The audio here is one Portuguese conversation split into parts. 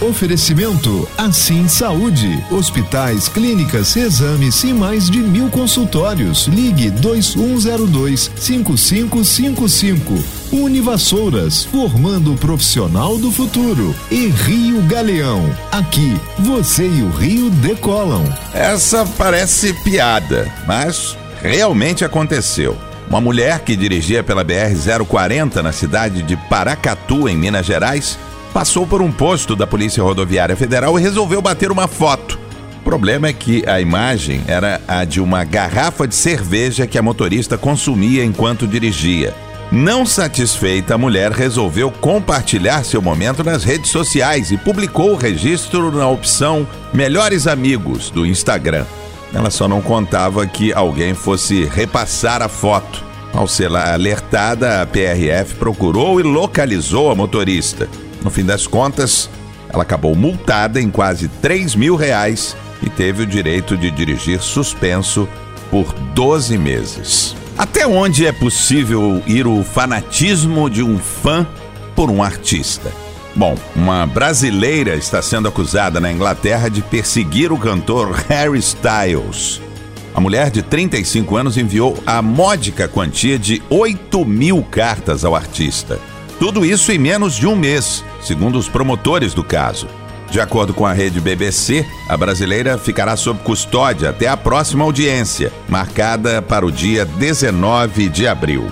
Oferecimento Assim Saúde. Hospitais, clínicas, exames e mais de mil consultórios. Ligue 2102 5555. Univassouras, formando o profissional do futuro. E Rio Galeão. Aqui, você e o Rio decolam. Essa parece piada, mas realmente aconteceu. Uma mulher que dirigia pela BR-040 na cidade de Paracatu, em Minas Gerais, passou por um posto da Polícia Rodoviária Federal e resolveu bater uma foto. O problema é que a imagem era a de uma garrafa de cerveja que a motorista consumia enquanto dirigia. Não satisfeita, a mulher resolveu compartilhar seu momento nas redes sociais e publicou o registro na opção Melhores Amigos do Instagram. Ela só não contava que alguém fosse repassar a foto. Ao ser alertada, a PRF procurou e localizou a motorista. No fim das contas, ela acabou multada em quase 3 mil reais e teve o direito de dirigir suspenso por 12 meses. Até onde é possível ir o fanatismo de um fã por um artista? Bom, uma brasileira está sendo acusada na Inglaterra de perseguir o cantor Harry Styles. A mulher de 35 anos enviou a módica quantia de 8 mil cartas ao artista. Tudo isso em menos de um mês, segundo os promotores do caso. De acordo com a rede BBC, a brasileira ficará sob custódia até a próxima audiência, marcada para o dia 19 de abril.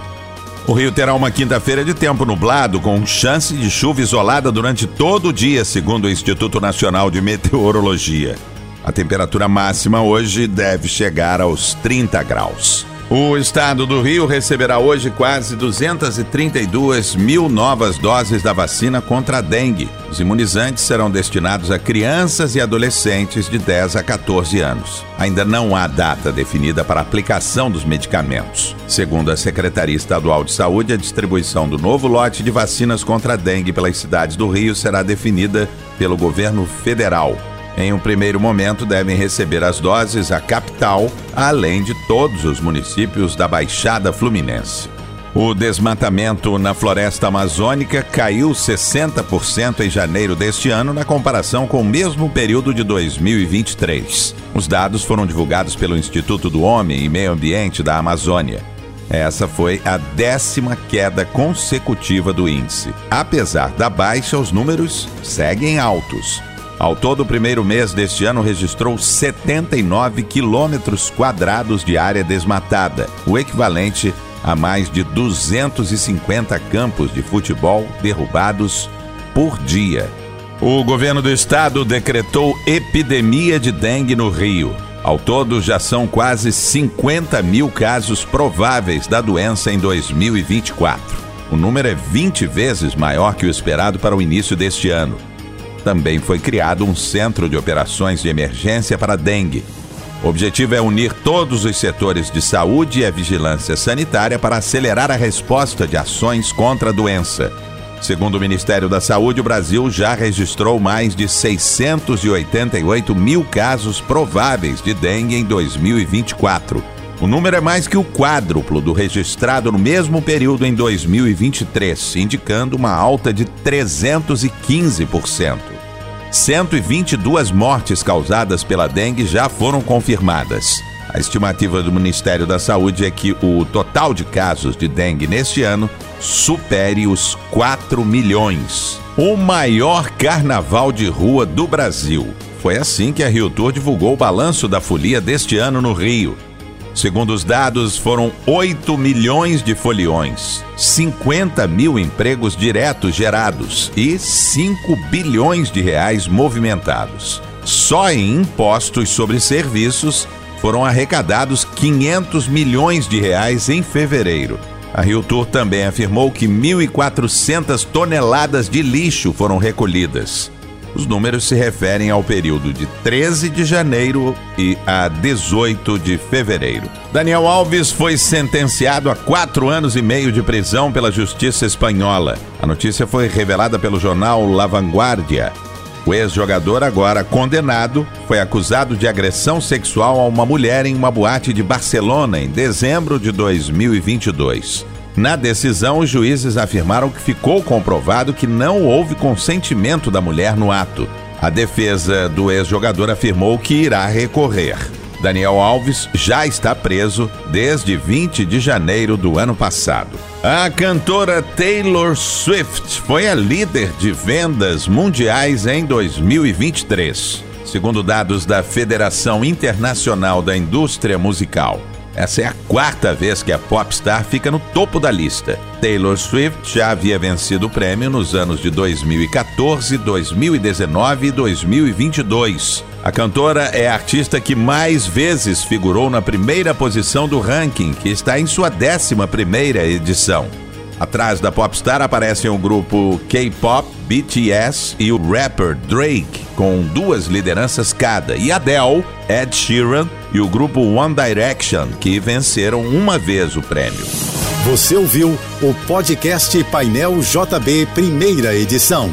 O Rio terá uma quinta-feira de tempo nublado, com chance de chuva isolada durante todo o dia, segundo o Instituto Nacional de Meteorologia. A temperatura máxima hoje deve chegar aos 30 graus. O estado do Rio receberá hoje quase 232 mil novas doses da vacina contra a dengue. Os imunizantes serão destinados a crianças e adolescentes de 10 a 14 anos. Ainda não há data definida para a aplicação dos medicamentos. Segundo a Secretaria Estadual de Saúde, a distribuição do novo lote de vacinas contra a dengue pelas cidades do Rio será definida pelo governo federal. Em um primeiro momento, devem receber as doses a capital, além de todos os municípios da Baixada Fluminense. O desmatamento na floresta amazônica caiu 60% em janeiro deste ano na comparação com o mesmo período de 2023. Os dados foram divulgados pelo Instituto do Homem e Meio Ambiente da Amazônia. Essa foi a décima queda consecutiva do índice. Apesar da baixa, os números seguem altos. Ao todo, o primeiro mês deste ano registrou 79 quilômetros quadrados de área desmatada, o equivalente a mais de 250 campos de futebol derrubados por dia. O governo do estado decretou epidemia de dengue no Rio. Ao todo, já são quase 50 mil casos prováveis da doença em 2024. O número é 20 vezes maior que o esperado para o início deste ano também foi criado um centro de operações de emergência para dengue. O objetivo é unir todos os setores de saúde e a vigilância sanitária para acelerar a resposta de ações contra a doença. Segundo o Ministério da Saúde, o Brasil já registrou mais de 688 mil casos prováveis de dengue em 2024. O número é mais que o quádruplo do registrado no mesmo período em 2023, indicando uma alta de 315%. 122 mortes causadas pela dengue já foram confirmadas. A estimativa do Ministério da Saúde é que o total de casos de dengue neste ano supere os 4 milhões. O maior carnaval de rua do Brasil. Foi assim que a Rio Tour divulgou o balanço da folia deste ano no Rio. Segundo os dados, foram 8 milhões de foliões, 50 mil empregos diretos gerados e 5 bilhões de reais movimentados. Só em impostos sobre serviços foram arrecadados 500 milhões de reais em fevereiro. A Rio Tour também afirmou que 1.400 toneladas de lixo foram recolhidas. Os números se referem ao período de 13 de janeiro e a 18 de fevereiro. Daniel Alves foi sentenciado a quatro anos e meio de prisão pela justiça espanhola. A notícia foi revelada pelo jornal La Vanguardia. O ex-jogador, agora condenado, foi acusado de agressão sexual a uma mulher em uma boate de Barcelona em dezembro de 2022. Na decisão, os juízes afirmaram que ficou comprovado que não houve consentimento da mulher no ato. A defesa do ex-jogador afirmou que irá recorrer. Daniel Alves já está preso desde 20 de janeiro do ano passado. A cantora Taylor Swift foi a líder de vendas mundiais em 2023, segundo dados da Federação Internacional da Indústria Musical. Essa é a quarta vez que a popstar fica no topo da lista. Taylor Swift já havia vencido o prêmio nos anos de 2014, 2019 e 2022. A cantora é a artista que mais vezes figurou na primeira posição do ranking, que está em sua 11 primeira edição. Atrás da popstar aparecem o grupo K-pop, BTS e o rapper Drake, com duas lideranças cada, e Adele, Ed Sheeran e o grupo One Direction, que venceram uma vez o prêmio. Você ouviu o podcast Painel JB, primeira edição.